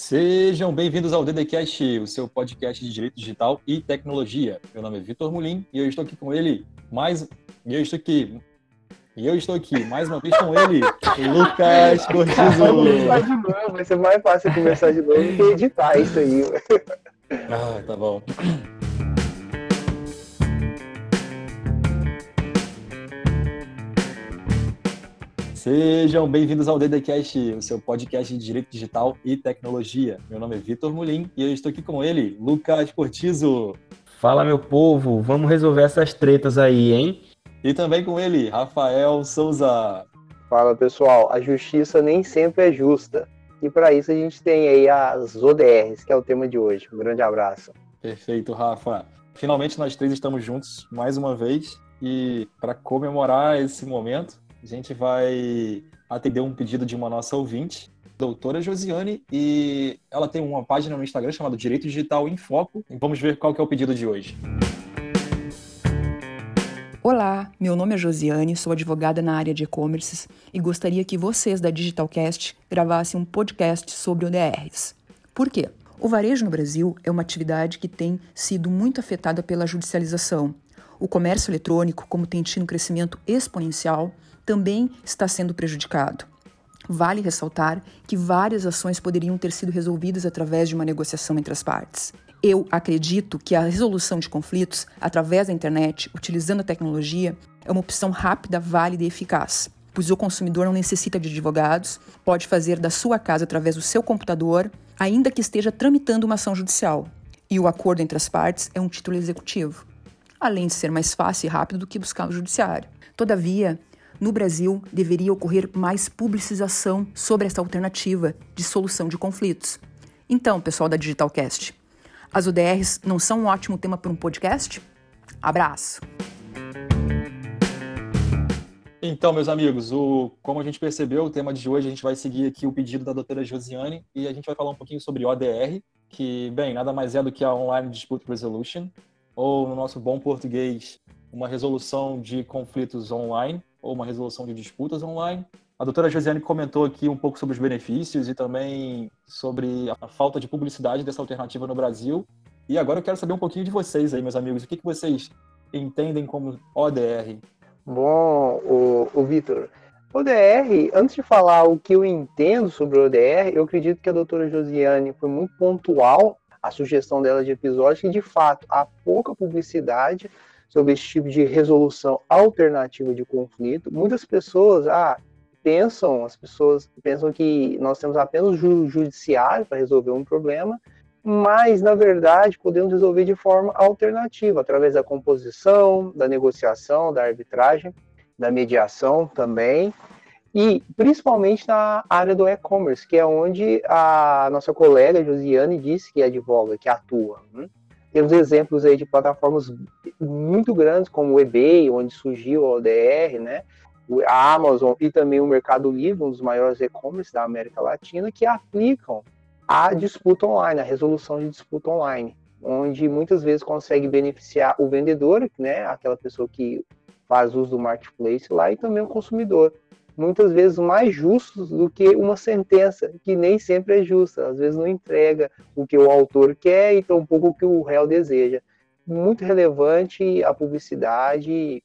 Sejam bem-vindos ao DDCast, o seu podcast de direito digital e tecnologia. Meu nome é Vitor Mulim e eu estou aqui com ele mais e eu estou aqui e eu estou aqui mais uma vez com ele, Lucas Cortizo. Começar de novo, vai ser mais fácil começar de novo que editar isso aí. Ah, tá bom. Sejam bem-vindos ao DDCast, o seu podcast de direito digital e tecnologia. Meu nome é Vitor Mulim e eu estou aqui com ele, Lucas Cortizo. Fala, meu povo, vamos resolver essas tretas aí, hein? E também com ele, Rafael Souza. Fala, pessoal, a justiça nem sempre é justa. E para isso a gente tem aí as ODRs, que é o tema de hoje. Um grande abraço. Perfeito, Rafa. Finalmente nós três estamos juntos mais uma vez e para comemorar esse momento, a gente vai atender um pedido de uma nossa ouvinte, doutora Josiane, e ela tem uma página no Instagram chamada Direito Digital em Foco. Vamos ver qual que é o pedido de hoje. Olá, meu nome é Josiane, sou advogada na área de e-commerce e gostaria que vocês da Digitalcast gravassem um podcast sobre ODRs. Por quê? O varejo no Brasil é uma atividade que tem sido muito afetada pela judicialização. O comércio eletrônico, como tem tido um crescimento exponencial, também está sendo prejudicado. Vale ressaltar que várias ações poderiam ter sido resolvidas através de uma negociação entre as partes. Eu acredito que a resolução de conflitos através da internet, utilizando a tecnologia, é uma opção rápida, válida e eficaz, pois o consumidor não necessita de advogados, pode fazer da sua casa através do seu computador, ainda que esteja tramitando uma ação judicial. E o acordo entre as partes é um título executivo, além de ser mais fácil e rápido do que buscar o judiciário. Todavia, no Brasil, deveria ocorrer mais publicização sobre essa alternativa de solução de conflitos. Então, pessoal da Digitalcast, as UDRs não são um ótimo tema para um podcast? Abraço! Então, meus amigos, o, como a gente percebeu, o tema de hoje a gente vai seguir aqui o pedido da doutora Josiane e a gente vai falar um pouquinho sobre ODR, que, bem, nada mais é do que a Online Dispute Resolution, ou no nosso bom português, uma resolução de conflitos online ou uma resolução de disputas online. A doutora Josiane comentou aqui um pouco sobre os benefícios e também sobre a falta de publicidade dessa alternativa no Brasil. E agora eu quero saber um pouquinho de vocês aí, meus amigos. O que, que vocês entendem como ODR? Bom, o, o Vitor, ODR, antes de falar o que eu entendo sobre ODR, eu acredito que a doutora Josiane foi muito pontual a sugestão dela de episódio, que de fato há pouca publicidade sobre esse tipo de resolução alternativa de conflito. Muitas pessoas ah, pensam, as pessoas pensam que nós temos apenas o judiciário para resolver um problema, mas na verdade podemos resolver de forma alternativa, através da composição, da negociação, da arbitragem, da mediação também, e principalmente na área do e-commerce, que é onde a nossa colega Josiane disse que advoga, que atua. Né? Temos exemplos aí de plataformas muito grandes, como o eBay, onde surgiu a ODR, né? a Amazon e também o Mercado Livre, um dos maiores e-commerce da América Latina, que aplicam a disputa online, a resolução de disputa online, onde muitas vezes consegue beneficiar o vendedor, né, aquela pessoa que faz uso do marketplace lá, e também o consumidor muitas vezes mais justos do que uma sentença, que nem sempre é justa, às vezes não entrega o que o autor quer e tampouco o que o réu deseja. Muito relevante a publicidade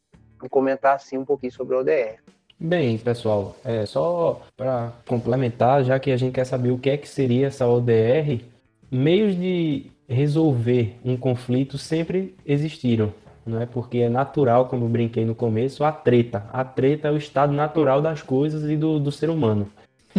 comentar assim um pouquinho sobre o ODR. Bem, pessoal, é só para complementar, já que a gente quer saber o que é que seria essa ODR, meios de resolver um conflito sempre existiram não é? Porque é natural, como eu brinquei no começo, a treta. A treta é o estado natural das coisas e do, do ser humano.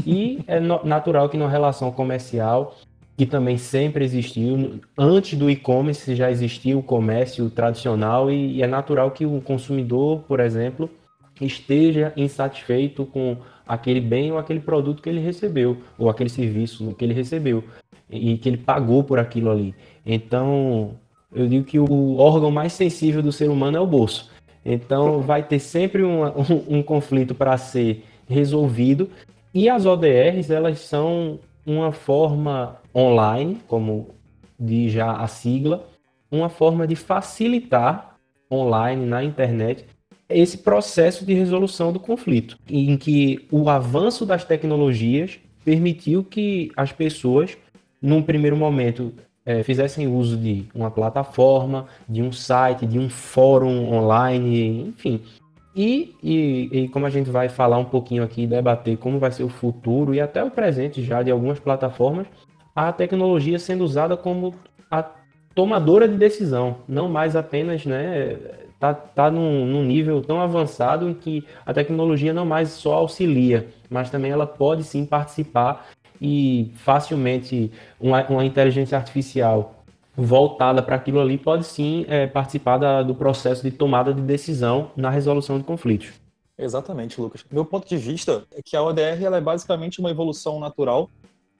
E é no, natural que na relação comercial, que também sempre existiu, antes do e-commerce já existia o comércio tradicional e, e é natural que o consumidor, por exemplo, esteja insatisfeito com aquele bem ou aquele produto que ele recebeu, ou aquele serviço que ele recebeu, e que ele pagou por aquilo ali. Então, eu digo que o órgão mais sensível do ser humano é o bolso. Então vai ter sempre um, um, um conflito para ser resolvido. E as ODRs, elas são uma forma online, como diz já a sigla, uma forma de facilitar online na internet esse processo de resolução do conflito, em que o avanço das tecnologias permitiu que as pessoas num primeiro momento, é, fizessem uso de uma plataforma, de um site, de um fórum online, enfim. E, e, e, como a gente vai falar um pouquinho aqui, debater como vai ser o futuro e até o presente já de algumas plataformas, a tecnologia sendo usada como a tomadora de decisão, não mais apenas, né, tá, tá num, num, nível tão avançado em que a tecnologia não mais só auxilia, mas também ela pode sim participar e facilmente uma, uma inteligência artificial voltada para aquilo ali pode sim é, participar da, do processo de tomada de decisão na resolução de conflitos. Exatamente, Lucas. Meu ponto de vista é que a ODR ela é basicamente uma evolução natural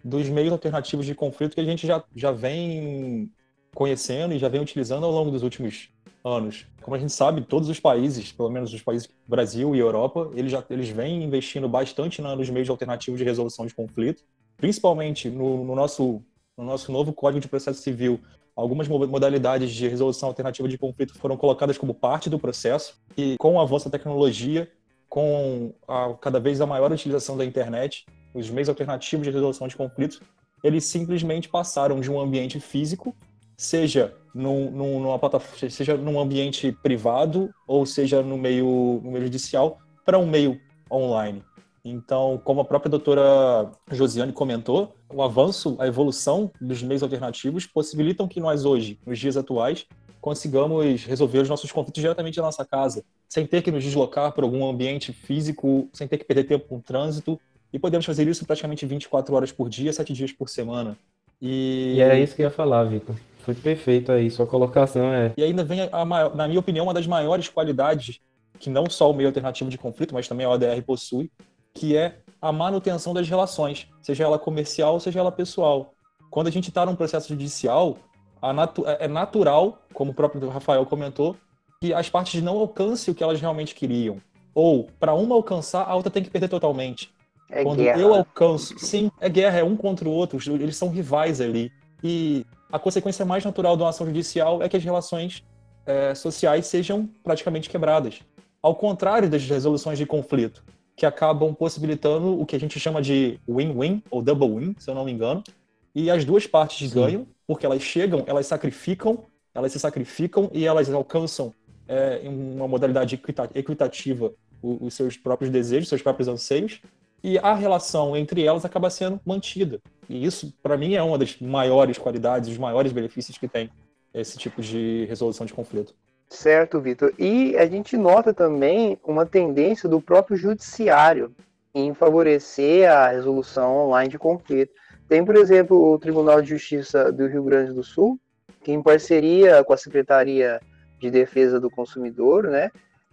dos meios alternativos de conflito que a gente já, já vem conhecendo e já vem utilizando ao longo dos últimos anos. Como a gente sabe, todos os países, pelo menos os países Brasil e Europa, eles já eles vêm investindo bastante nos meios alternativos de resolução de conflito, principalmente no, no nosso no nosso novo Código de Processo Civil. Algumas modalidades de resolução alternativa de conflito foram colocadas como parte do processo e com o avanço da tecnologia, com a cada vez a maior utilização da internet, os meios alternativos de resolução de conflitos, eles simplesmente passaram de um ambiente físico seja num, num, numa plataforma, seja num ambiente privado ou seja no meio, no meio judicial, para um meio online. Então, como a própria doutora Josiane comentou, o avanço, a evolução dos meios alternativos possibilitam que nós hoje, nos dias atuais, consigamos resolver os nossos conflitos diretamente da nossa casa, sem ter que nos deslocar para algum ambiente físico, sem ter que perder tempo com trânsito, e podemos fazer isso praticamente 24 horas por dia, 7 dias por semana. E, e era isso que eu ia falar, Vitor. Foi perfeito aí, sua colocação é. E ainda vem, a, na minha opinião, uma das maiores qualidades que não só o meio alternativo de conflito, mas também a ODR possui, que é a manutenção das relações, seja ela comercial, seja ela pessoal. Quando a gente está num processo judicial, natu é, é natural, como o próprio Rafael comentou, que as partes não alcancem o que elas realmente queriam. Ou, para uma alcançar, a outra tem que perder totalmente. É Quando guerra. eu alcanço, sim, é guerra, é um contra o outro, eles são rivais ali. E a consequência mais natural de uma ação judicial é que as relações é, sociais sejam praticamente quebradas. Ao contrário das resoluções de conflito, que acabam possibilitando o que a gente chama de win-win, ou double win, se eu não me engano, e as duas partes Sim. ganham, porque elas chegam, elas sacrificam, elas se sacrificam e elas alcançam é, em uma modalidade equitativa os seus próprios desejos, seus próprios anseios, e a relação entre elas acaba sendo mantida. E isso, para mim, é uma das maiores qualidades, os maiores benefícios que tem esse tipo de resolução de conflito. Certo, Vitor. E a gente nota também uma tendência do próprio judiciário em favorecer a resolução online de conflito. Tem, por exemplo, o Tribunal de Justiça do Rio Grande do Sul, que em parceria com a Secretaria de Defesa do Consumidor, né,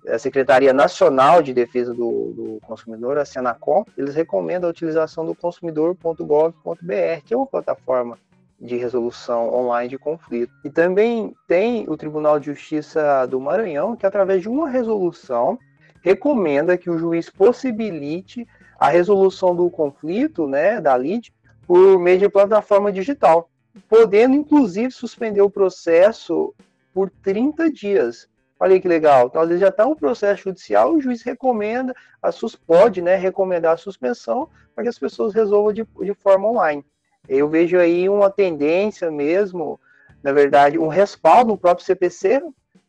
a Secretaria Nacional de Defesa do, do, Consumidor, a Senacom, eles recomendam a utilização do consumidor.gov.br, que é uma plataforma de resolução online de conflito. E também tem o Tribunal de Justiça do Maranhão, que através de uma resolução recomenda que o juiz possibilite a resolução do conflito, né, da lide, por meio de plataforma digital, podendo inclusive suspender o processo por 30 dias. Olha que legal. Então, às vezes já está um processo judicial, o juiz recomenda, a sus pode né, recomendar a suspensão para que as pessoas resolvam de, de forma online. Eu vejo aí uma tendência mesmo, na verdade, um respaldo no próprio CPC,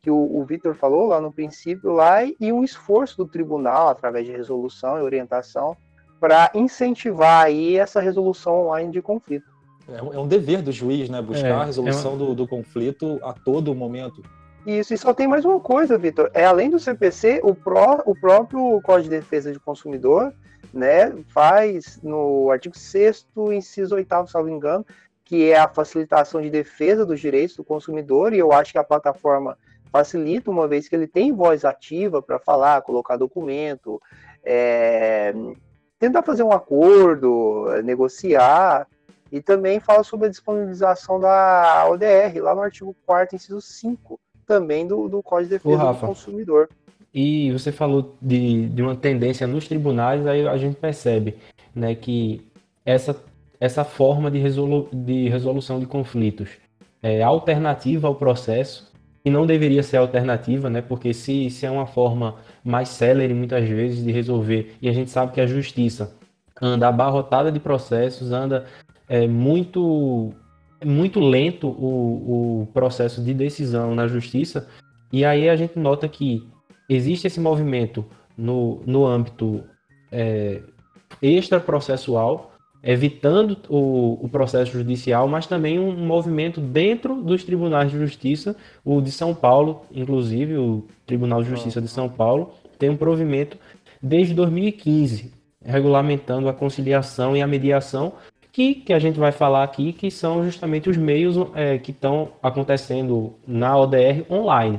que o, o Vitor falou lá no princípio, lá, e um esforço do tribunal, através de resolução e orientação, para incentivar aí essa resolução online de conflito. É um, é um dever do juiz, né? Buscar é, a resolução é uma... do, do conflito a todo momento. Isso, e só tem mais uma coisa, Vitor. É além do CPC, o, pró, o próprio Código de Defesa do Consumidor, né, faz no artigo 6 inciso 8 salvo engano, que é a facilitação de defesa dos direitos do consumidor, e eu acho que a plataforma facilita, uma vez que ele tem voz ativa para falar, colocar documento, é, tentar fazer um acordo, negociar, e também fala sobre a disponibilização da ODR, lá no artigo 4 inciso 5, também do, do Código de Defesa do Consumidor. E você falou de, de uma tendência nos tribunais, aí a gente percebe né, que essa, essa forma de, resolu de resolução de conflitos é alternativa ao processo, e não deveria ser alternativa, né, porque se, se é uma forma mais célere, muitas vezes, de resolver, e a gente sabe que a justiça anda abarrotada de processos, anda é muito, muito lento o, o processo de decisão na justiça, e aí a gente nota que existe esse movimento no, no âmbito é, extraprocessual, evitando o, o, processo judicial, mas também um movimento dentro dos tribunais de justiça, o de São Paulo, inclusive, o Tribunal de Justiça de São Paulo, tem um provimento desde 2015, regulamentando a conciliação e a mediação, que, que a gente vai falar aqui, que são justamente os meios é, que estão acontecendo na ODR online.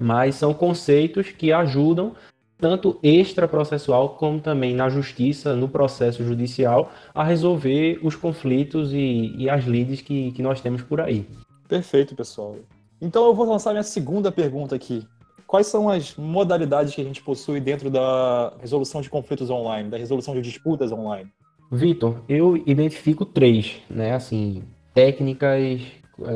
Mas são conceitos que ajudam tanto extraprocessual como também na justiça, no processo judicial, a resolver os conflitos e, e as lides que, que nós temos por aí. Perfeito, pessoal. Então eu vou lançar minha segunda pergunta aqui. Quais são as modalidades que a gente possui dentro da resolução de conflitos online, da resolução de disputas online? Vitor, eu identifico três, né? Assim, técnicas,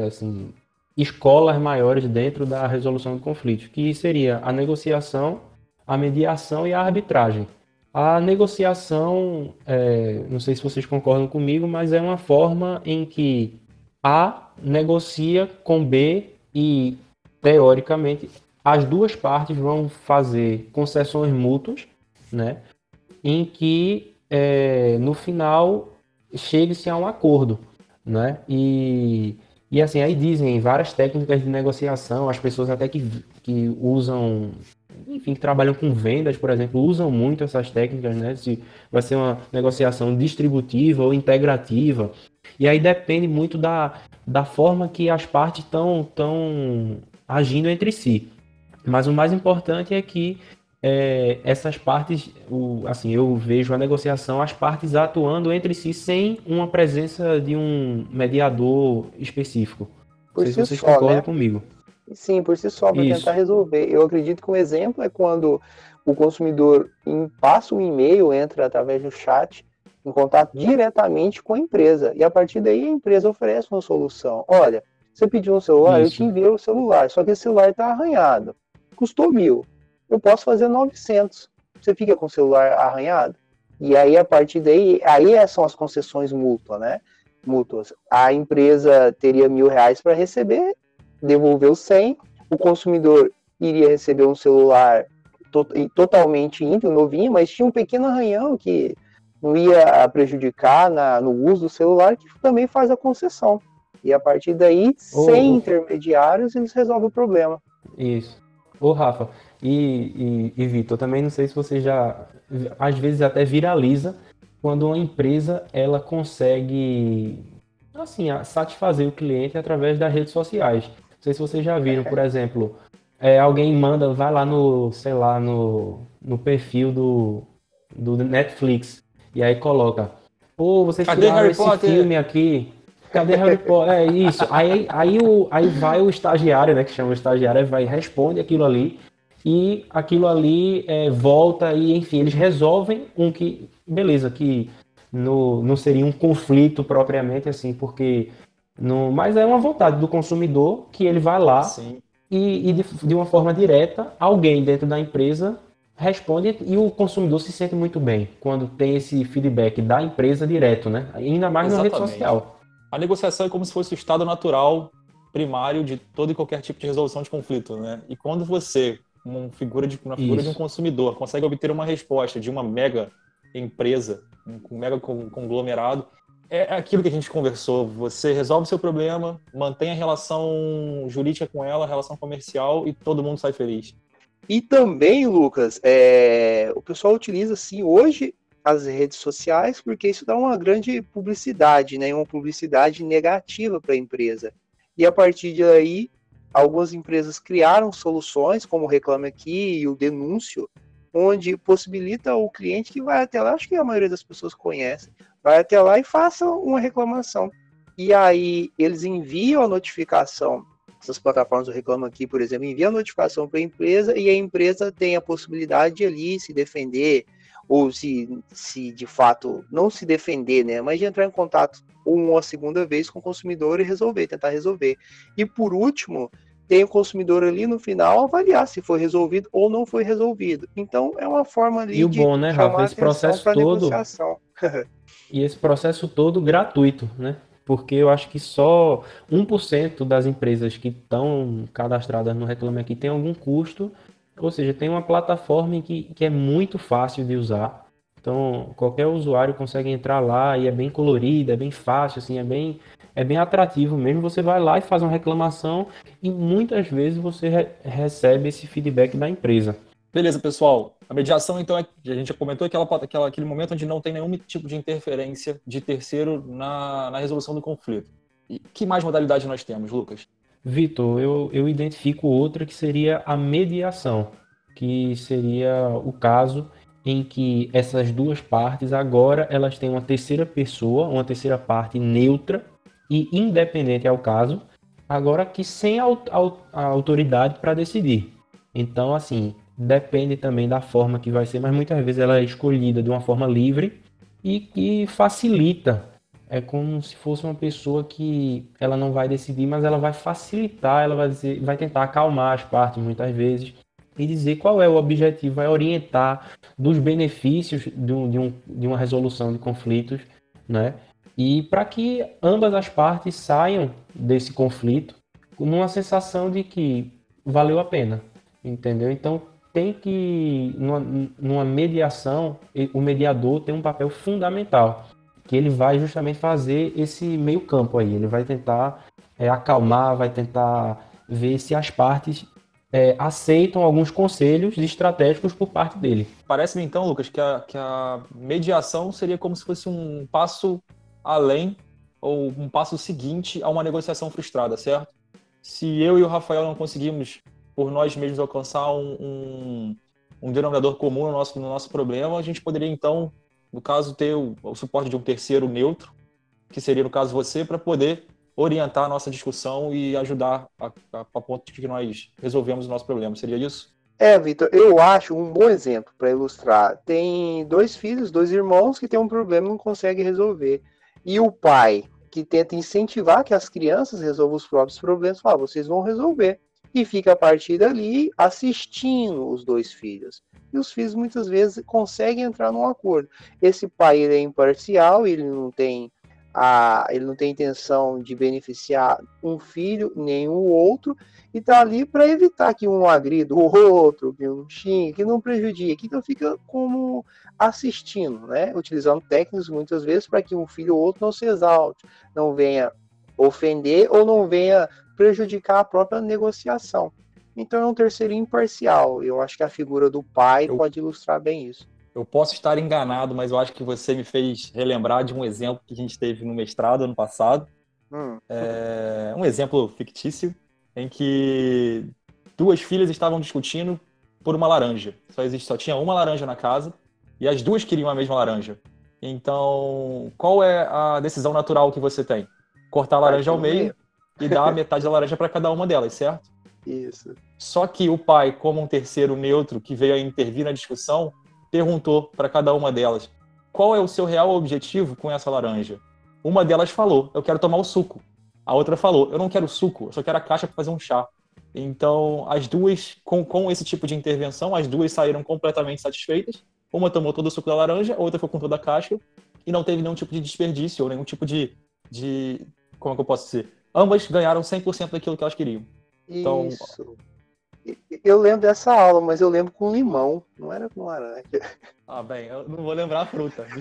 assim, escolas maiores dentro da resolução de conflitos, que seria a negociação, a mediação e a arbitragem. A negociação, é, não sei se vocês concordam comigo, mas é uma forma em que A negocia com B e, teoricamente, as duas partes vão fazer concessões mútuas, né? Em que, é, no final, chegue-se a um acordo, né? E e assim, aí dizem várias técnicas de negociação, as pessoas até que, que usam, enfim, que trabalham com vendas, por exemplo, usam muito essas técnicas, né? Se vai ser uma negociação distributiva ou integrativa. E aí depende muito da, da forma que as partes estão tão agindo entre si. Mas o mais importante é que é, essas partes, o, assim, eu vejo a negociação, as partes atuando entre si sem uma presença de um mediador específico. Por Não sei si se vocês só, concordam né? comigo. Sim, por si só, para tentar resolver. Eu acredito que um exemplo é quando o consumidor passa um e-mail, entra através do chat, em contato diretamente com a empresa. E a partir daí a empresa oferece uma solução. Olha, você pediu um celular, Isso. eu te enviei o celular, só que esse celular está arranhado. Custou mil eu posso fazer 900. Você fica com o celular arranhado? E aí, a partir daí, aí é, são as concessões mútuas, né? Mútuas. A empresa teria mil reais para receber, devolveu 100, o consumidor iria receber um celular to totalmente íntegro, novinho, mas tinha um pequeno arranhão que não ia prejudicar na, no uso do celular, que também faz a concessão. E a partir daí, oh, sem intermediários, eles resolvem o problema. Isso. Ô, Rafa, e, e, e Vitor, também não sei se você já, às vezes até viraliza quando uma empresa ela consegue, assim, satisfazer o cliente através das redes sociais. Não sei se vocês já viram, por exemplo, é, alguém manda, vai lá no, sei lá, no, no perfil do, do Netflix e aí coloca, pô, vocês Cadê tiraram esse Potter? filme aqui, Cadê Harry Potter? É isso. Aí, aí, o, aí vai o estagiário, né? Que chama o estagiário, vai responde aquilo ali e aquilo ali é, volta e, enfim, eles resolvem um que, beleza, que no, não seria um conflito propriamente assim, porque no, mas é uma vontade do consumidor que ele vai lá Sim. e, e de, de, uma forma direta, alguém dentro da empresa responde e o consumidor se sente muito bem quando tem esse feedback da empresa direto, né? Ainda mais Exatamente. na rede social. A negociação é como se fosse o estado natural primário de todo e qualquer tipo de resolução de conflito, né? E quando você uma figura de uma figura de um consumidor, consegue obter uma resposta de uma mega empresa, um mega conglomerado, é aquilo que a gente conversou. Você resolve o seu problema, mantém a relação jurídica com ela, a relação comercial e todo mundo sai feliz. E também, Lucas, é... o pessoal utiliza assim hoje as redes sociais porque isso dá uma grande publicidade, né? Uma publicidade negativa para a empresa. E a partir daí algumas empresas criaram soluções, como o Reclame Aqui e o Denúncio, onde possibilita o cliente que vai até lá, acho que a maioria das pessoas conhece, vai até lá e faça uma reclamação. E aí eles enviam a notificação, essas plataformas do Reclame Aqui, por exemplo, enviam a notificação para a empresa e a empresa tem a possibilidade de ali se defender, ou se, se de fato não se defender, né, mas de entrar em contato uma segunda vez com o consumidor e resolver, tentar resolver. E por último, tem o consumidor ali no final avaliar se foi resolvido ou não foi resolvido. Então é uma forma ali e o bom, né, Rafa, esse processo todo e esse processo todo gratuito, né? Porque eu acho que só 1% das empresas que estão cadastradas no Reclame Aqui tem algum custo, ou seja, tem uma plataforma que, que é muito fácil de usar. Então, qualquer usuário consegue entrar lá e é bem colorido, é bem fácil, assim, é bem é bem atrativo mesmo. Você vai lá e faz uma reclamação e muitas vezes você re recebe esse feedback da empresa. Beleza, pessoal. A mediação, então, é, a gente já comentou aquela, aquela, aquele momento onde não tem nenhum tipo de interferência de terceiro na, na resolução do conflito. E que mais modalidade nós temos, Lucas? Vitor, eu, eu identifico outra que seria a mediação, que seria o caso em que essas duas partes agora elas têm uma terceira pessoa, uma terceira parte neutra e independente ao caso, agora que sem a, autoridade para decidir. Então, assim, depende também da forma que vai ser, mas muitas vezes ela é escolhida de uma forma livre e que facilita. É como se fosse uma pessoa que ela não vai decidir, mas ela vai facilitar, ela vai, dizer, vai tentar acalmar as partes muitas vezes e dizer qual é o objetivo, vai orientar dos benefícios de, um, de, um, de uma resolução de conflitos, né? e para que ambas as partes saiam desse conflito com uma sensação de que valeu a pena, entendeu? Então tem que numa, numa mediação o mediador tem um papel fundamental que ele vai justamente fazer esse meio campo aí, ele vai tentar é, acalmar, vai tentar ver se as partes é, aceitam alguns conselhos estratégicos por parte dele. Parece-me então, Lucas, que a, que a mediação seria como se fosse um passo além ou um passo seguinte a uma negociação frustrada, certo? Se eu e o Rafael não conseguimos por nós mesmos alcançar um, um, um denominador comum no nosso, no nosso problema, a gente poderia então, no caso, ter o, o suporte de um terceiro neutro, que seria no caso você, para poder orientar a nossa discussão e ajudar a, a, a ponto de que nós resolvemos o nosso problema. Seria isso? É, Vitor, eu acho um bom exemplo para ilustrar. Tem dois filhos, dois irmãos que têm um problema e não conseguem resolver. E o pai, que tenta incentivar que as crianças resolvam os próprios problemas, fala, vocês vão resolver. E fica a partir dali assistindo os dois filhos. E os filhos muitas vezes conseguem entrar num acordo. Esse pai ele é imparcial, ele não tem a, ele não tem intenção de beneficiar um filho nem o outro e está ali para evitar que um agrida o outro, que um xingue, que não prejudique. Então fica como assistindo, né? Utilizando técnicas muitas vezes para que um filho ou outro não se exalte, não venha ofender ou não venha prejudicar a própria negociação. Então é um terceiro imparcial. Eu acho que a figura do pai eu, pode ilustrar bem isso. Eu posso estar enganado, mas eu acho que você me fez relembrar de um exemplo que a gente teve no mestrado ano passado. Hum. É, um exemplo fictício em que duas filhas estavam discutindo por uma laranja. Só existe, só tinha uma laranja na casa e as duas queriam a mesma laranja. Então, qual é a decisão natural que você tem? Cortar a laranja ao meio e dar a metade da laranja para cada uma delas, certo? Isso. Só que o pai, como um terceiro neutro que veio a intervir na discussão, perguntou para cada uma delas: qual é o seu real objetivo com essa laranja? Uma delas falou: eu quero tomar o suco. A outra falou: eu não quero suco, eu só quero a caixa para fazer um chá. Então, as duas, com, com esse tipo de intervenção, as duas saíram completamente satisfeitas uma tomou todo o suco da laranja, a outra ficou com toda a casca e não teve nenhum tipo de desperdício ou nenhum tipo de. de como é que eu posso dizer? Ambas ganharam 100% daquilo que elas queriam. Então, Isso. Eu lembro dessa aula, mas eu lembro com limão, não era com laranja. Ah, bem, eu não vou lembrar a fruta.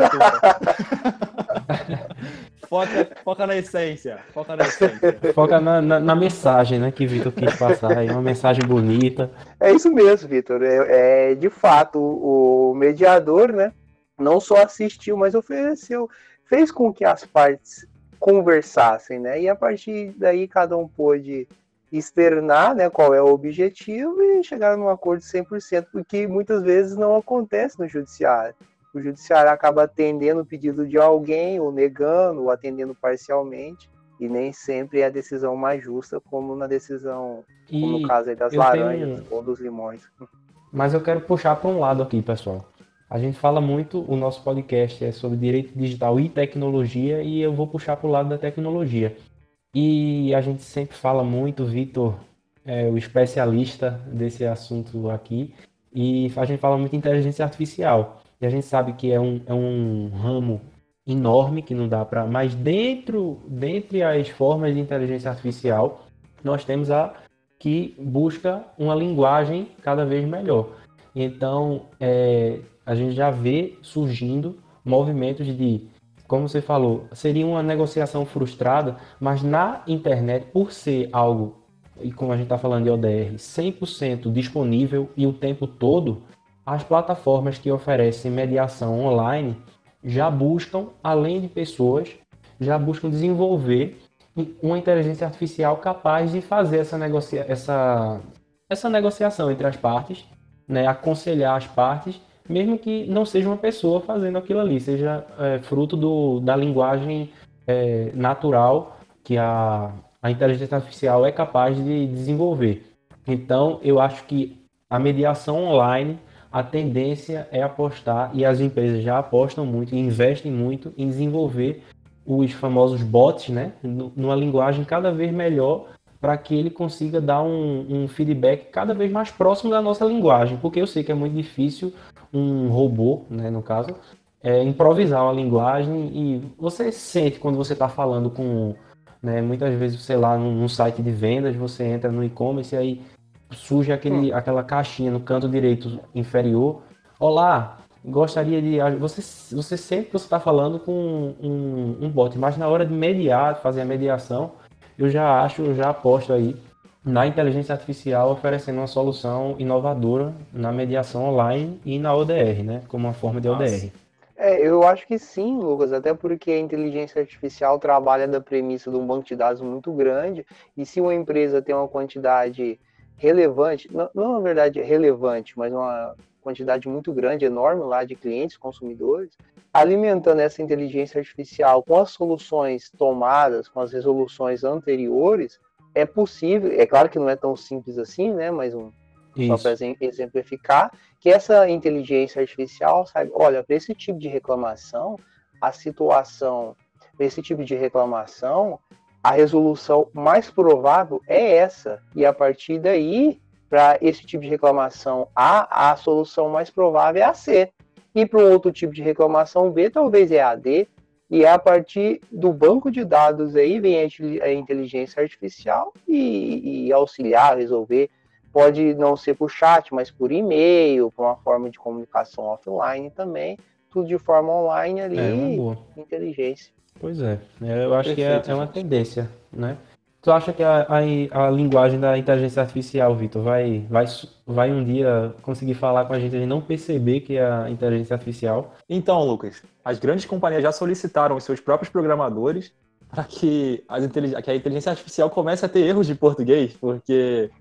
Foca, foca na essência. Foca na essência. Foca na, na, na mensagem, né, que Vitor quis passar aí, uma mensagem bonita. É isso mesmo, Vitor. É, é, de fato, o mediador, né, não só assistiu, mas ofereceu, fez com que as partes conversassem, né? E a partir daí cada um pôde externar né, qual é o objetivo e chegar num acordo 100%, porque muitas vezes não acontece no judiciário. O judiciário acaba atendendo o pedido de alguém, ou negando, ou atendendo parcialmente, e nem sempre é a decisão mais justa, como na decisão, e como no caso das laranjas tenho... ou dos limões. Mas eu quero puxar para um lado aqui, pessoal. A gente fala muito, o nosso podcast é sobre direito digital e tecnologia, e eu vou puxar para o lado da tecnologia. E a gente sempre fala muito, Vitor, é o especialista desse assunto aqui, e a gente fala muito inteligência artificial. E a gente sabe que é um, é um ramo enorme que não dá para. Mas dentro, dentre as formas de inteligência artificial, nós temos a que busca uma linguagem cada vez melhor. Então, é, a gente já vê surgindo movimentos de, como você falou, seria uma negociação frustrada, mas na internet, por ser algo, e como a gente está falando de ODR, 100% disponível e o tempo todo, as plataformas que oferecem mediação online já buscam, além de pessoas, já buscam desenvolver uma inteligência artificial capaz de fazer essa, negocia essa, essa negociação entre as partes, né, aconselhar as partes, mesmo que não seja uma pessoa fazendo aquilo ali, seja é, fruto do, da linguagem é, natural que a, a inteligência artificial é capaz de desenvolver. Então, eu acho que a mediação online, a tendência é apostar, e as empresas já apostam muito e investem muito em desenvolver os famosos bots, né, numa linguagem cada vez melhor para que ele consiga dar um, um, feedback cada vez mais próximo da nossa linguagem, porque eu sei que é muito difícil um robô, né, no caso, é, improvisar uma linguagem e você sente quando você está falando com, né, muitas vezes, sei lá, num, num site de vendas, você entra no e-commerce e aí surge aquele, hum. aquela caixinha no canto direito inferior, olá, gostaria de. Você, você sempre você está falando com um, um bot, mas na hora de mediar, fazer a mediação, eu já acho, eu já aposto aí na inteligência artificial oferecendo uma solução inovadora na mediação online e na ODR, né? Como uma forma de Nossa. ODR. É, eu acho que sim, Lucas, até porque a inteligência artificial trabalha da premissa de um banco de dados muito grande, e se uma empresa tem uma quantidade relevante, não, não na verdade relevante, mas uma quantidade muito grande, enorme lá de clientes, consumidores, alimentando essa inteligência artificial com as soluções tomadas, com as resoluções anteriores, é possível, é claro que não é tão simples assim, né, mas um, só para exemplificar, que essa inteligência artificial sabe, olha, para esse tipo de reclamação, a situação, para esse tipo de reclamação, a resolução mais provável é essa, e a partir daí para esse tipo de reclamação A, a solução mais provável é a C. E para um outro tipo de reclamação B, talvez é a D. E é a partir do banco de dados aí vem a inteligência artificial e, e auxiliar, resolver. Pode não ser por chat, mas por e-mail, por uma forma de comunicação offline também. Tudo de forma online ali. É uma boa. Inteligência. Pois é. é eu acho Perfeito, que é, é uma tendência, né? Tu acha que a, a, a linguagem da inteligência artificial, Vitor, vai, vai, vai um dia conseguir falar com a gente e não perceber que é a inteligência artificial? Então, Lucas, as grandes companhias já solicitaram os seus próprios programadores para que, que, a inteligência artificial comece a ter erros de português, porque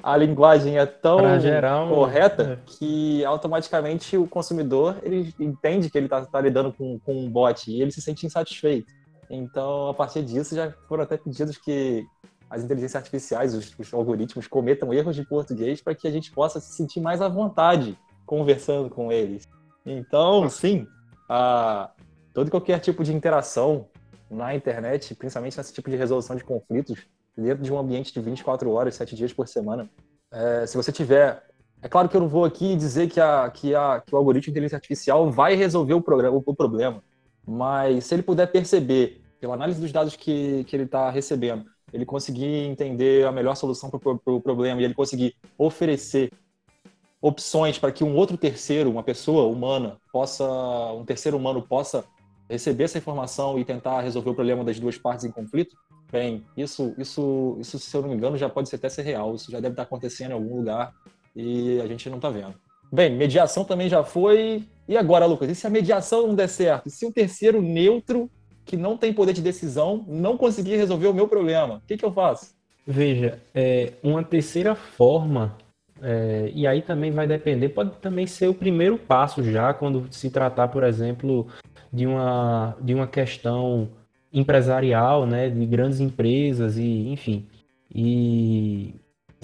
a linguagem é tão geral, correta é. que automaticamente o consumidor ele entende que ele está tá lidando com, com um bot e ele se sente insatisfeito. Então, a partir disso, já foram até pedidos que as inteligências artificiais, os, os algoritmos, cometam erros de português para que a gente possa se sentir mais à vontade conversando com eles. Então, sim, a, todo qualquer tipo de interação na internet, principalmente nesse tipo de resolução de conflitos, dentro de um ambiente de 24 horas, 7 dias por semana, é, se você tiver. É claro que eu não vou aqui dizer que, a, que, a, que o algoritmo de inteligência artificial vai resolver o, programa, o problema. Mas se ele puder perceber, pela análise dos dados que, que ele está recebendo, ele conseguir entender a melhor solução para o pro problema e ele conseguir oferecer opções para que um outro terceiro, uma pessoa humana, possa, um terceiro humano possa receber essa informação e tentar resolver o problema das duas partes em conflito, bem, isso, isso, isso, se eu não me engano, já pode até ser real. Isso já deve estar acontecendo em algum lugar e a gente não está vendo. Bem, mediação também já foi. E agora, Lucas? E se a mediação não der certo? E se o terceiro neutro, que não tem poder de decisão, não conseguir resolver o meu problema? O que, que eu faço? Veja, é, uma terceira forma, é, e aí também vai depender, pode também ser o primeiro passo já, quando se tratar, por exemplo, de uma, de uma questão empresarial, né, de grandes empresas e, enfim. E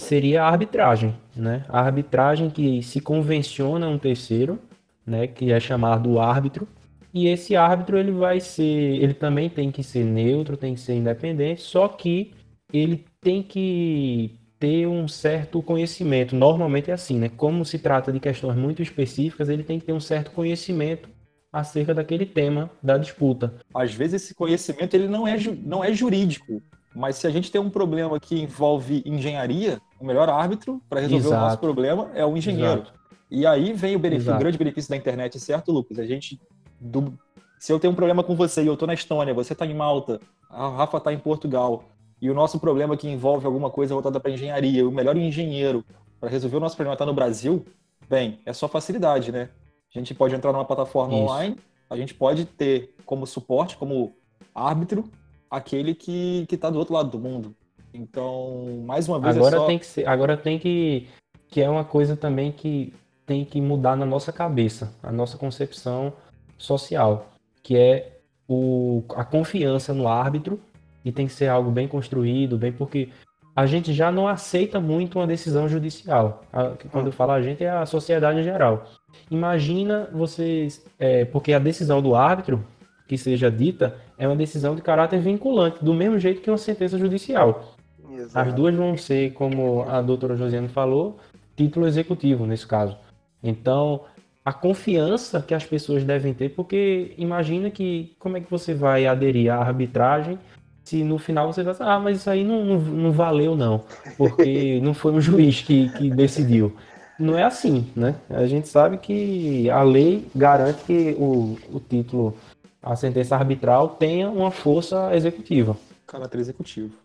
seria a arbitragem, né? A arbitragem que se convenciona um terceiro, né, que é chamado árbitro, e esse árbitro ele vai ser, ele também tem que ser neutro, tem que ser independente, só que ele tem que ter um certo conhecimento. Normalmente é assim, né? Como se trata de questões muito específicas, ele tem que ter um certo conhecimento acerca daquele tema da disputa. Às vezes esse conhecimento ele não é, não é jurídico, mas se a gente tem um problema que envolve engenharia, o melhor árbitro para resolver Exato. o nosso problema é o engenheiro. Exato. E aí vem o, benefício, o grande benefício da internet, certo, Lucas? A gente, do, se eu tenho um problema com você e eu estou na Estônia, você está em Malta, a Rafa está em Portugal, e o nosso problema que envolve alguma coisa voltada para engenharia, o melhor engenheiro para resolver o nosso problema está no Brasil, bem, é só facilidade, né? A gente pode entrar numa plataforma Isso. online, a gente pode ter como suporte, como árbitro, aquele que está do outro lado do mundo. Então, mais uma vez, é agora é só... tem que ser, agora tem que que é uma coisa também que tem que mudar na nossa cabeça, a nossa concepção social, que é o, a confiança no árbitro e tem que ser algo bem construído, bem porque a gente já não aceita muito uma decisão judicial. quando eu falo a gente é a sociedade em geral. Imagina vocês, é, porque a decisão do árbitro que seja dita é uma decisão de caráter vinculante, do mesmo jeito que uma sentença judicial. Exato. As duas vão ser, como a doutora Josiane falou, título executivo nesse caso. Então, a confiança que as pessoas devem ter, porque imagina que como é que você vai aderir à arbitragem se no final você vai ah, mas isso aí não, não, não valeu não, porque não foi um juiz que, que decidiu. Não é assim, né? A gente sabe que a lei garante que o, o título, a sentença arbitral tenha uma força executiva. Caráter executivo.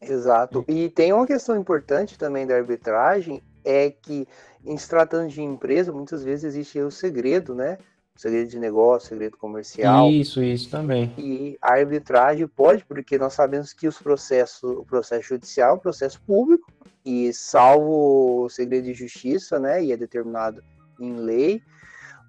Exato. E tem uma questão importante também da arbitragem, é que em se tratando de empresa, muitas vezes existe o segredo, né? segredo de negócio, segredo comercial. Isso, isso também. E a arbitragem pode, porque nós sabemos que os processos, o processo judicial é um processo público, e salvo o segredo de justiça, né, e é determinado em lei,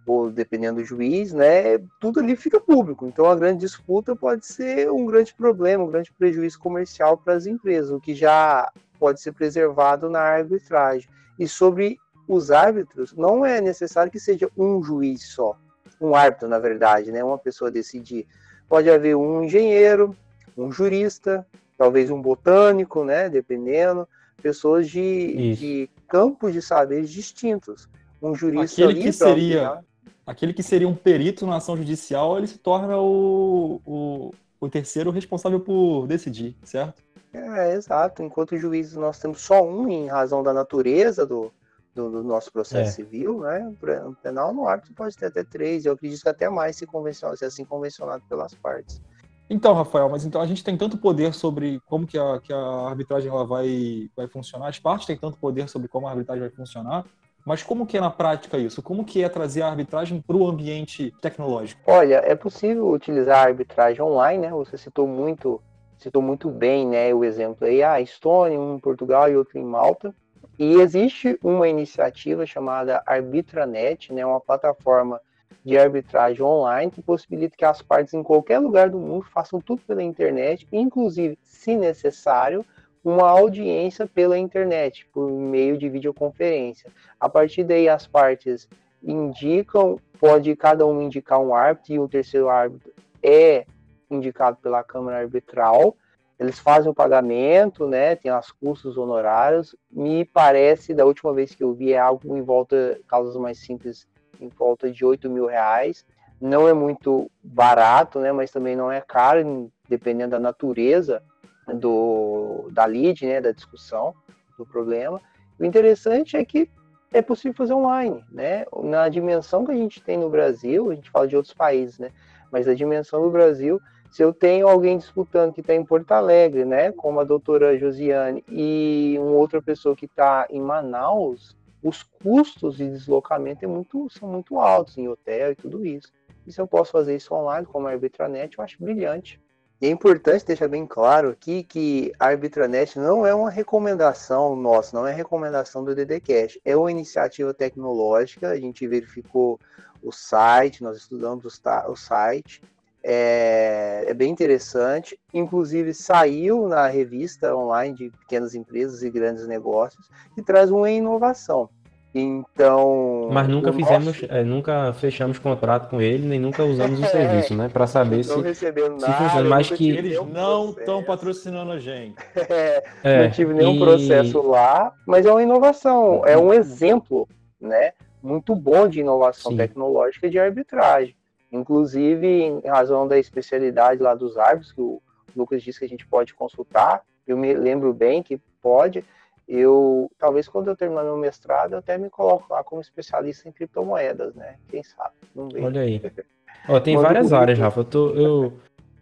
ou dependendo do juiz, né, tudo ali fica público. Então a grande disputa pode ser um grande problema, um grande prejuízo comercial para as empresas, o que já pode ser preservado na arbitragem. E sobre os árbitros, não é necessário que seja um juiz só um árbitro, na verdade, né? Uma pessoa decidir. Pode haver um engenheiro, um jurista, talvez um botânico, né? Dependendo, pessoas de, de campos de saberes distintos. Um jurista aquele que seria aquele que seria um perito na ação judicial, ele se torna o, o, o terceiro responsável por decidir, certo? É, exato. Enquanto juízes nós temos só um em razão da natureza do, do, do nosso processo é. civil, né? O penal no árbitro pode ter até três, eu acredito que até mais se, convencionado, se assim convencionado pelas partes. Então, Rafael, mas então a gente tem tanto poder sobre como que a, que a arbitragem ela vai, vai funcionar, as partes têm tanto poder sobre como a arbitragem vai funcionar, mas como que é na prática isso? Como que é trazer a arbitragem para o ambiente tecnológico? Olha, é possível utilizar a arbitragem online, né? Você citou muito, citou muito bem, né, o exemplo aí, a ah, Estônia, um em Portugal e outro em Malta. E existe uma iniciativa chamada Arbitranet, né, uma plataforma de arbitragem online que possibilita que as partes em qualquer lugar do mundo façam tudo pela internet, inclusive, se necessário, uma audiência pela internet, por meio de videoconferência. A partir daí, as partes indicam, pode cada um indicar um árbitro e o terceiro árbitro é indicado pela Câmara Arbitral eles fazem o pagamento, né? Tem as custos honorários. Me parece, da última vez que eu vi, é algo em volta, causas mais simples, em volta de 8 mil reais. Não é muito barato, né? Mas também não é caro, dependendo da natureza do, da lead, né? Da discussão, do problema. O interessante é que é possível fazer online, né? Na dimensão que a gente tem no Brasil, a gente fala de outros países, né? Mas a dimensão do Brasil, se eu tenho alguém disputando que está em Porto Alegre, né, como a doutora Josiane, e uma outra pessoa que está em Manaus, os custos de deslocamento é muito, são muito altos em hotel e tudo isso. E se eu posso fazer isso online, como a Arbitranet, eu acho brilhante. E é importante deixar bem claro aqui que a Arbitranet não é uma recomendação nossa, não é recomendação do DDCast, é uma iniciativa tecnológica, a gente verificou o site, nós estudamos o, site, é, é, bem interessante. Inclusive, saiu na revista online de pequenas empresas e grandes negócios e traz uma inovação. Então. Mas nunca fizemos, nosso- é, nunca fechamos contrato com ele, nem nunca usamos o É, serviço, né? Pra saber não se. recebendo se nada. funciona, mas que- Eles não estão patrocinando a gente. É, É, não tive nenhum e- processo lá, mas é uma inovação, é um exemplo, né? Muito bom de inovação Sim. tecnológica e de arbitragem. Inclusive, em razão da especialidade lá dos árbitros, que o Lucas disse que a gente pode consultar, eu me lembro bem que pode. Eu, talvez quando eu terminar meu mestrado, eu até me coloco lá como especialista em criptomoedas, né? Quem sabe? Olha aí. Ó, tem Manda o várias áreas, Rafa. Eu, tô- eu,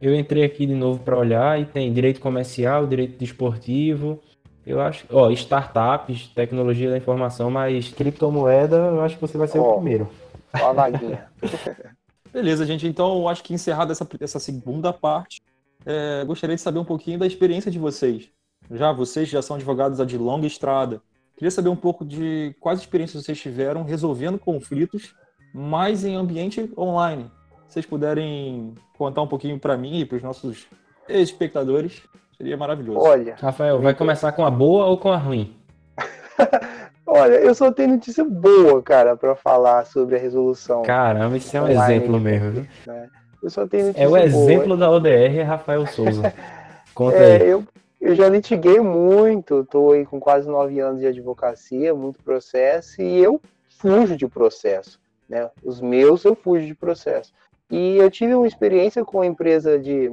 eu entrei aqui de novo para olhar e tem direito comercial, direito desportivo. Eu acho, ó, startups, tecnologia da informação, mas criptomoeda, eu acho que você vai ser o Ó. primeiro. Só a vaguinha. Beleza, gente. Então, eu acho que encerrada essa, essa segunda parte, é, gostaria de saber um pouquinho da experiência de vocês. Já vocês já são advogados de longa estrada. Queria saber um pouco de quais experiências vocês tiveram resolvendo conflitos, mas em ambiente online. Se vocês puderem contar um pouquinho para mim e para os nossos espectadores, seria maravilhoso. Olha, Rafael, vai começar com a boa ou com a ruim? olha, eu só tenho notícia boa, cara, pra falar sobre a resolução. Caramba, isso é um Online. exemplo mesmo. viu? Eu só tenho notícia É o boa. exemplo da ODR, Rafael Souza. Conta É, aí. eu, eu já litiguei muito, tô aí com quase nove anos de advocacia, muito processo, e eu fujo de processo, né? Os meus eu fujo de processo. E eu tive uma experiência com uma empresa de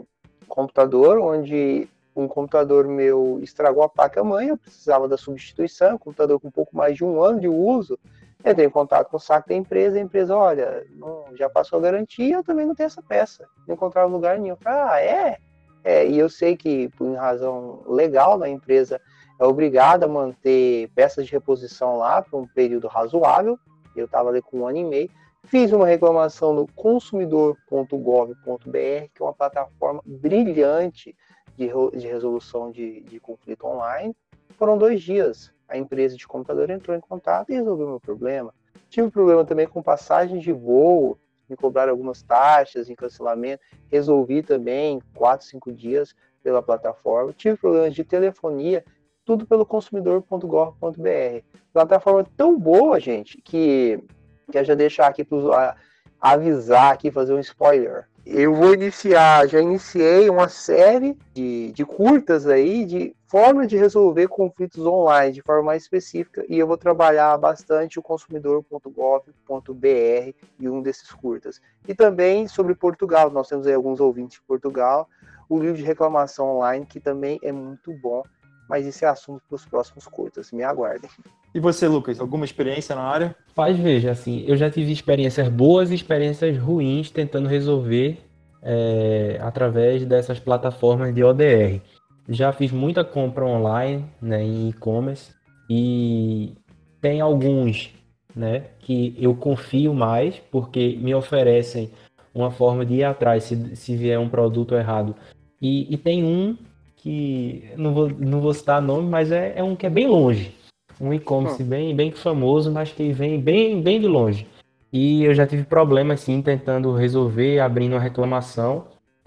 computador, onde um computador meu estragou a placa-mãe, eu precisava da substituição, um computador com pouco mais de um ano de uso, entrei em contato com o saco da empresa, a empresa, olha, não- já passou a garantia, eu também não tenho essa peça, não encontrava lugar nenhum. Ah, é? É, e eu sei que, por razão legal, a empresa é obrigada a manter peças de reposição lá por um período razoável. Eu estava ali com um ano e meio. Fiz uma reclamação no consumidor.gov.br, que é uma plataforma brilhante de, de resolução de, de conflito online. Foram dois dias. A empresa de computador entrou em contato e resolveu meu problema. Tive problema também com passagem de voo, me cobraram algumas taxas em cancelamento. Resolvi também em 4, 5 dias pela plataforma. Tive problemas de telefonia, tudo pelo consumidor.gov.br. Plataforma tão boa, gente, que quero já deixar aqui para avisar aqui, fazer um spoiler. Eu vou iniciar, já iniciei uma série de, de curtas aí, de forma de resolver conflitos online de forma mais específica, e eu vou trabalhar bastante o consumidor.gov.br e um desses curtas. E também sobre Portugal, nós temos aí alguns ouvintes de Portugal, o livro de reclamação online, que também é muito bom, mas esse é assunto para os próximos curtas, me aguardem. E você, Lucas, alguma experiência na área? Faz, veja, assim, eu já tive experiências boas e experiências ruins tentando resolver é, através dessas plataformas de ODR. Já fiz muita compra online, né, em e-commerce, e tem alguns, né, que eu confio mais, porque me oferecem uma forma de ir atrás se, se vier um produto errado. E, e tem um que, não vou, não vou citar nome, mas é, é um que é bem longe um e-commerce bem, bem famoso, mas que vem bem, bem de longe. E eu já tive problemas assim tentando resolver, abrindo uma reclamação.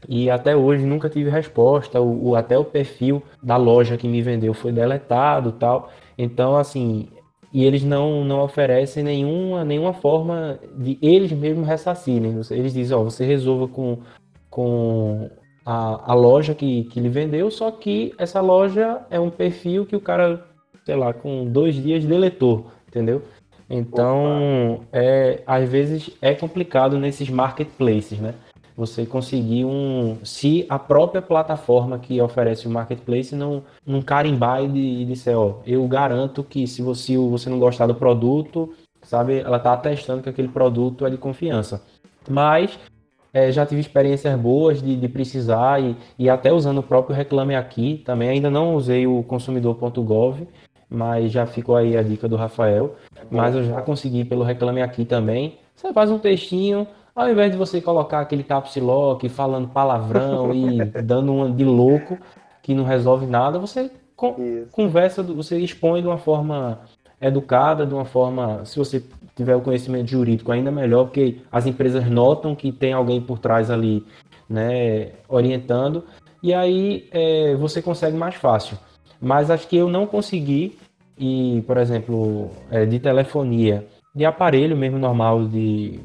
E até hoje nunca tive resposta. O, o- até o perfil da loja que me vendeu foi deletado, tal. Então assim, e eles não, não oferecem nenhuma, nenhuma forma de eles mesmos ressarcirem. Eles dizem, ó, você resolva com, com a, a loja que, que lhe vendeu, só que essa loja é um perfil que o cara sei lá, com dois dias deletou, entendeu? Então, é, às vezes é complicado nesses marketplaces, né? Você conseguir um. Se a própria plataforma que oferece o marketplace não, não carimbar e de- e disser, ó, eu garanto que se você, você não gostar do produto, sabe, ela tá atestando que aquele produto é de confiança. Mas é, já tive experiências boas de, de precisar e, e até usando o próprio Reclame Aqui também. Ainda não usei o consumidor.gov, mas já ficou aí a dica do Rafael. Mas eu já consegui pelo Reclame Aqui também. Você faz um textinho, ao invés de você colocar aquele caps lock falando palavrão e dando uma de louco que não resolve nada, você con- Isso. conversa, você expõe de uma forma educada, de uma forma, se você tiver o conhecimento jurídico ainda melhor, porque as empresas notam que tem alguém por trás ali, né, orientando, e aí é, você consegue mais fácil. Mas acho que eu não consegui e, por exemplo, é, de telefonia, de aparelho mesmo normal de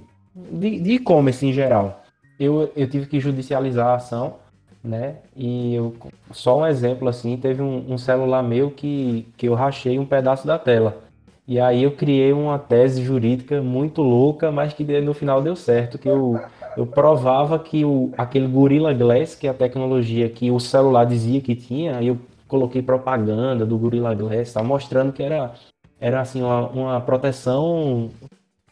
e-commerce em geral, eu, eu tive que judicializar a ação, né? E eu, só um exemplo assim, teve um, um celular meu que, que eu rachei um pedaço da tela. E aí eu criei uma tese jurídica muito louca, mas que no final deu certo, que eu, eu provava que o, aquele Gorilla Glass, que é a tecnologia que o celular dizia que tinha, eu coloquei propaganda do Gorilla Glass, tá, mostrando que era, era assim, uma, uma proteção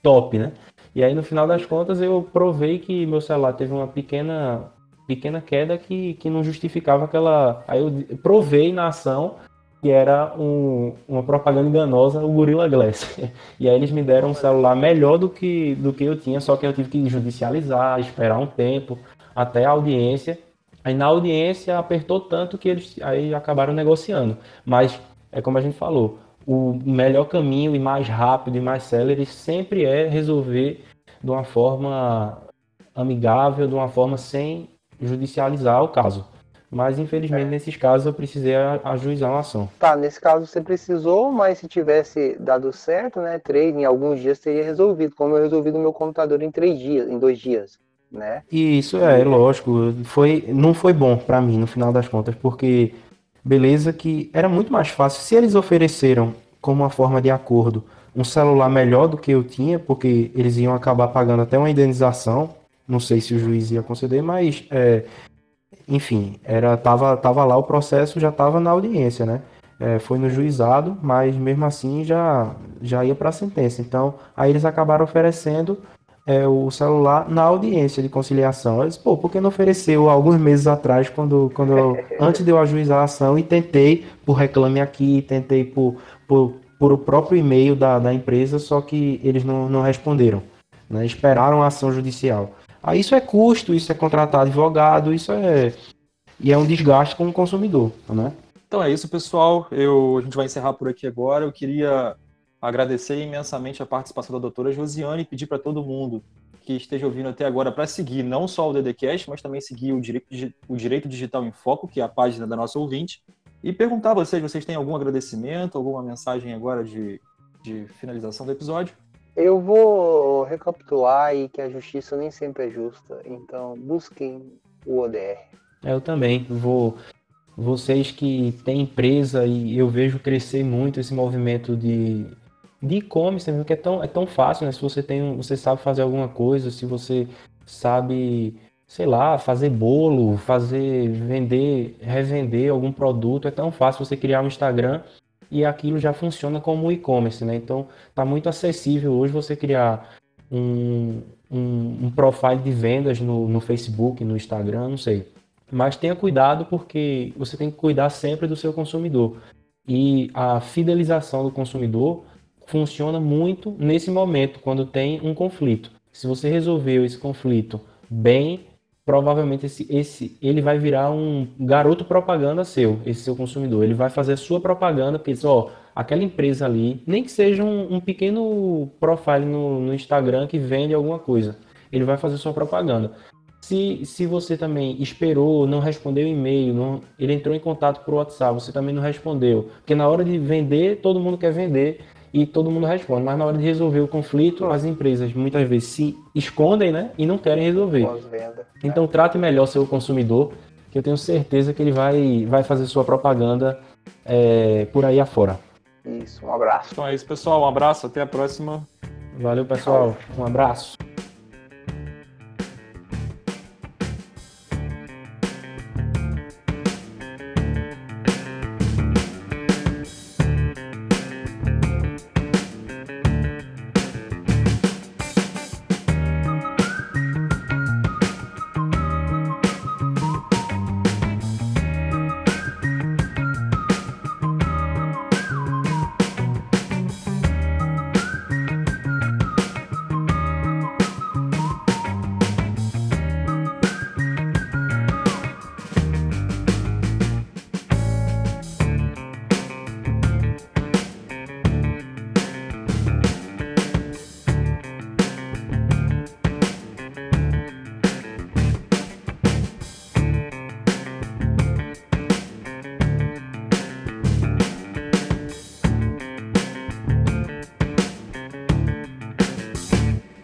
top, né? E aí no final das contas eu provei que meu celular teve uma pequena pequena queda que, que não justificava aquela. Aí eu provei na ação que era um, uma propaganda enganosa, o Gorilla Glass. E aí eles me deram um celular melhor do que, do que eu tinha, só que eu tive que judicializar, esperar um tempo até a audiência. Aí na audiência apertou tanto que eles aí acabaram negociando. Mas é como a gente falou, o melhor caminho e mais rápido e mais célere sempre é resolver de uma forma amigável, de uma forma sem judicializar o caso. Mas infelizmente é. nesses casos eu precisei ajuizar uma ação. Tá, nesse caso você precisou, mas se tivesse dado certo, né, três em alguns dias teria resolvido, como eu resolvi no meu computador em três dias, em dois dias, né? E isso é, lógico, foi não foi bom para mim no final das contas, porque beleza que era muito mais fácil se eles ofereceram como uma forma de acordo um celular melhor do que eu tinha, porque eles iam acabar pagando até uma indenização. Não sei se o juiz ia conceder, mas é, enfim, era tava, tava lá o processo, já estava na audiência, né? É, foi no juizado, mas mesmo assim já, já ia para a sentença. Então, aí eles acabaram oferecendo é, o celular na audiência de conciliação. Eles, pô, por que não ofereceu alguns meses atrás, quando, quando eu, antes de eu ajuizar a ação, e tentei por reclame aqui, tentei por, por, por o próprio e-mail da, da empresa, só que eles não, não responderam. Né? Esperaram a ação judicial. Aí isso é custo, isso é contratar advogado, isso é. E é um desgaste com o consumidor, né? Então é isso, pessoal. Eu, a gente vai encerrar por aqui agora. Eu queria agradecer imensamente a participação da doutora Josiane e pedir para todo mundo que esteja ouvindo até agora para seguir não só o DDCast, mas também seguir o Direito, o Direito Digital em Foco, que é a página da nossa ouvinte, e perguntar a vocês, vocês têm algum agradecimento, alguma mensagem agora de, de finalização do episódio? Eu vou recapitular aí que a justiça nem sempre é justa, então busquem o ODR. Eu também vou vocês que têm empresa e eu vejo crescer muito esse movimento de de e-commerce também, que é tão, é tão fácil, né? Se você tem, você sabe fazer alguma coisa, se você sabe, sei lá, fazer bolo, fazer, vender, revender algum produto, é tão fácil você criar um Instagram e aquilo já funciona como e-commerce, né? Então, tá muito acessível hoje você criar um, um, um profile de vendas no, no Facebook, no Instagram, não sei. Mas tenha cuidado porque você tem que cuidar sempre do seu consumidor. E a fidelização do consumidor funciona muito nesse momento, quando tem um conflito. Se você resolveu esse conflito bem, provavelmente esse, esse ele vai virar um garoto propaganda seu, esse seu consumidor. Ele vai fazer a sua propaganda, porque ó, aquela empresa ali, nem que seja um, um pequeno profile no, no, Instagram que vende alguma coisa, ele vai fazer sua propaganda. Se, se você também esperou, não respondeu e-mail, não, ele entrou em contato por WhatsApp, você também não respondeu, porque na hora de vender, todo mundo quer vender e todo mundo responde. Mas na hora de resolver o conflito, as empresas muitas vezes se escondem, né? E não querem resolver. Então trate melhor seu consumidor, que eu tenho certeza que ele vai, vai fazer sua propaganda é, por aí afora. Isso, um abraço. Então é isso, pessoal. Um abraço, até a próxima. Valeu, pessoal. Um abraço.